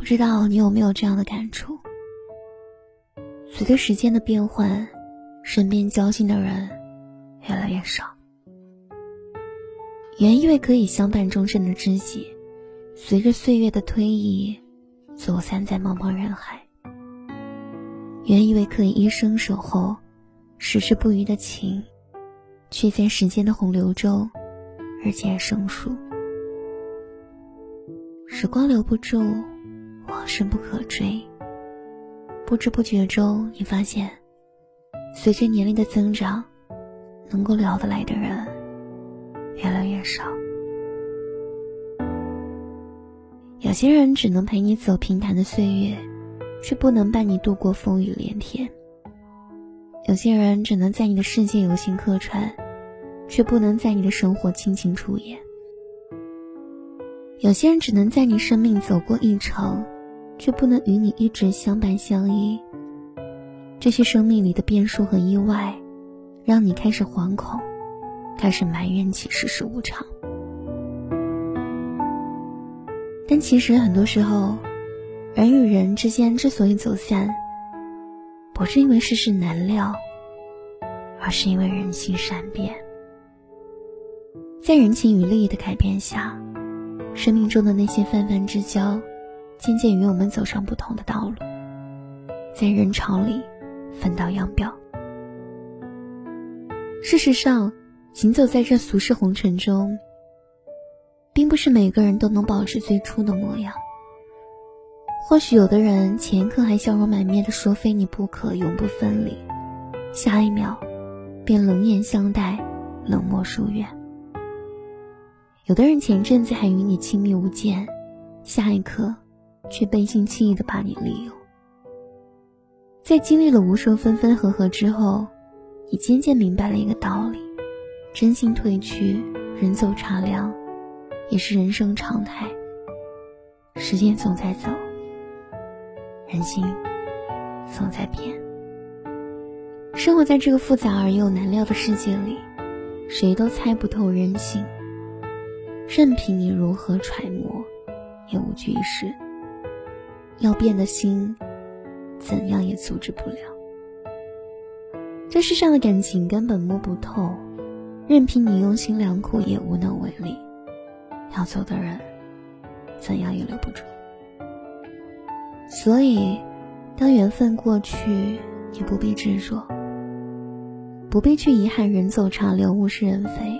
不知道你有没有这样的感触？随着时间的变换，身边交心的人越来越少。原以为可以相伴终身的知己，随着岁月的推移，走散在茫茫人海。原以为可以一生守候、矢志不渝的情，却在时间的洪流中日渐生疏。时光留不住，往事不可追。不知不觉中，你发现，随着年龄的增长，能够聊得来的人越来越少。有些人只能陪你走平坦的岁月。却不能伴你度过风雨连天。有些人只能在你的世界有心客串，却不能在你的生活倾情出演。有些人只能在你生命走过一程，却不能与你一直相伴相依。这些生命里的变数和意外，让你开始惶恐，开始埋怨起世事无常。但其实很多时候。人与人之间之所以走散，不是因为世事难料，而是因为人心善变。在人情与利益的改变下，生命中的那些泛泛之交，渐渐与我们走上不同的道路，在人潮里分道扬镳。事实上，行走在这俗世红尘中，并不是每个人都能保持最初的模样。或许有的人前一刻还笑容满面的说非你不可，永不分离，下一秒便冷眼相待，冷漠疏远。有的人前阵子还与你亲密无间，下一刻却背信弃义的把你利用。在经历了无数分分合合之后，你渐渐明白了一个道理：真心褪去，人走茶凉，也是人生常态。时间总在走。人心总在变，生活在这个复杂而又难料的世界里，谁都猜不透人心。任凭你如何揣摩，也无济于事。要变的心，怎样也阻止不了。这世上的感情根本摸不透，任凭你用心良苦，也无能为力。要走的人，怎样也留不住。所以，当缘分过去，也不必执着，不必去遗憾人走茶凉，物是人非。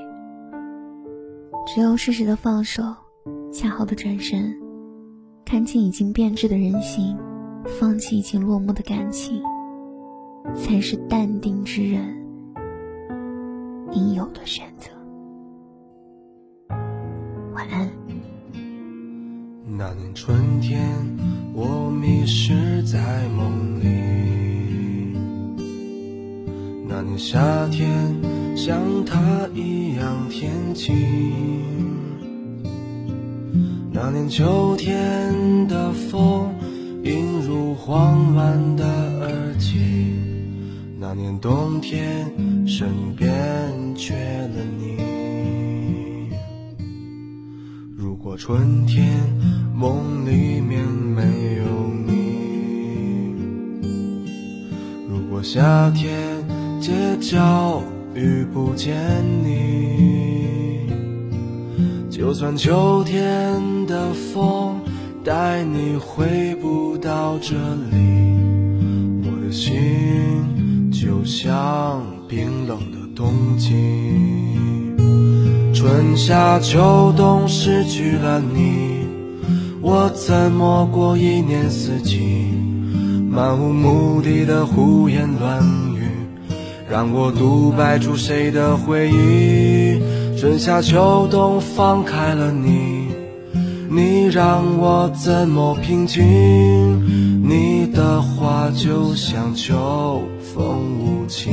只有适时的放手，恰好的转身，看清已经变质的人心，放弃已经落幕的感情，才是淡定之人应有的选择。晚安。那年春天。我迷失在梦里，那年夏天像他一样天晴，那年秋天的风映入慌乱的耳际，那年冬天身边缺了你。如果春天梦里面没有你，如果。夏天街角遇不见你，就算秋天的风带你回不到这里，我的心就像冰冷的冬季。春夏秋冬失去了你，我怎么过一年四季？漫无目的的胡言乱语，让我独白出谁的回忆？春夏秋冬放开了你，你让我怎么平静？你的话就像秋风无情。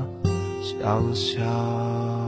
想象。